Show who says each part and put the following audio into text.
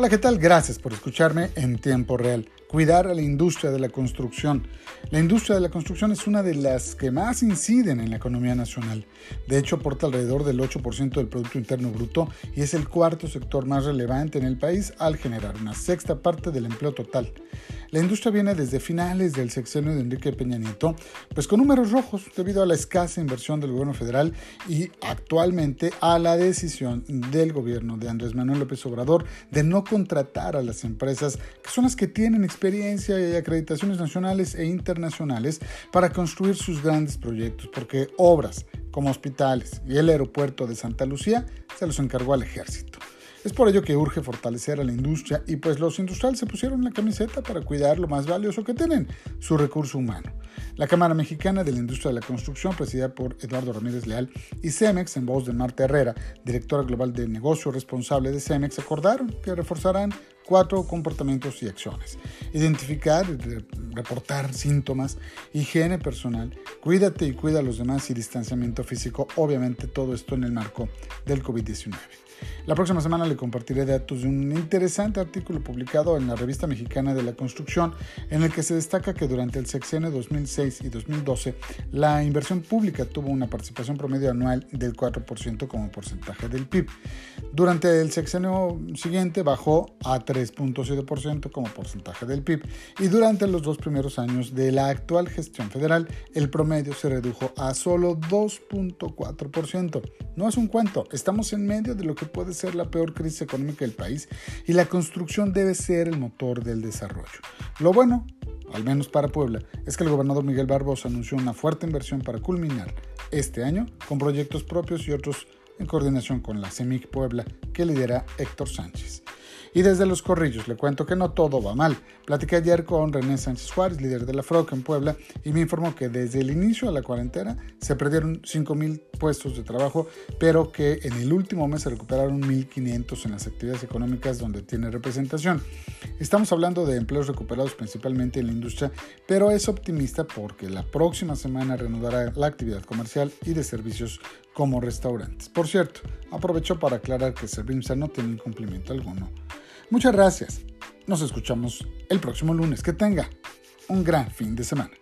Speaker 1: Hola, ¿qué tal? Gracias por escucharme en tiempo real. Cuidar a la industria de la construcción. La industria de la construcción es una de las que más inciden en la economía nacional. De hecho, aporta alrededor del 8% del Producto Interno Bruto y es el cuarto sector más relevante en el país al generar una sexta parte del empleo total. La industria viene desde finales del sexenio de Enrique Peña Nieto, pues con números rojos debido a la escasa inversión del gobierno federal y actualmente a la decisión del gobierno de Andrés Manuel López Obrador de no contratar a las empresas que son las que tienen experiencia y acreditaciones nacionales e internacionales para construir sus grandes proyectos, porque obras como hospitales y el aeropuerto de Santa Lucía se los encargó al ejército. Es por ello que urge fortalecer a la industria y pues los industriales se pusieron la camiseta para cuidar lo más valioso que tienen, su recurso humano. La Cámara Mexicana de la Industria de la Construcción, presidida por Eduardo Ramírez Leal, y Cemex, en voz de Marta Herrera, directora global de negocio responsable de Cemex, acordaron que reforzarán cuatro comportamientos y acciones. Identificar reportar síntomas, higiene personal, cuídate y cuida a los demás y distanciamiento físico, obviamente todo esto en el marco del COVID-19. La próxima semana le compartiré datos de un interesante artículo publicado en la Revista Mexicana de la Construcción, en el que se destaca que durante el sexenio 2006 y 2012 la inversión pública tuvo una participación promedio anual del 4% como porcentaje del PIB. Durante el sexenio siguiente bajó a 3.7% como porcentaje del PIB y durante los dos primeros años de la actual gestión federal el promedio se redujo a solo 2.4%. No es un cuento, estamos en medio de lo que puede ser la peor crisis económica del país y la construcción debe ser el motor del desarrollo. Lo bueno, al menos para Puebla, es que el gobernador Miguel Barbosa anunció una fuerte inversión para culminar este año con proyectos propios y otros en coordinación con la CEMIC Puebla que lidera Héctor Sánchez. Y desde Los Corrillos le cuento que no todo va mal. Platiqué ayer con René Sánchez Juárez, líder de la FROC en Puebla, y me informó que desde el inicio de la cuarentena se perdieron 5.000 puestos de trabajo, pero que en el último mes se recuperaron 1.500 en las actividades económicas donde tiene representación. Estamos hablando de empleos recuperados principalmente en la industria, pero es optimista porque la próxima semana reanudará la actividad comercial y de servicios como restaurantes. Por cierto, aprovecho para aclarar que Servimsa no tiene incumplimiento alguno. Muchas gracias. Nos escuchamos el próximo lunes. Que tenga un gran fin de semana.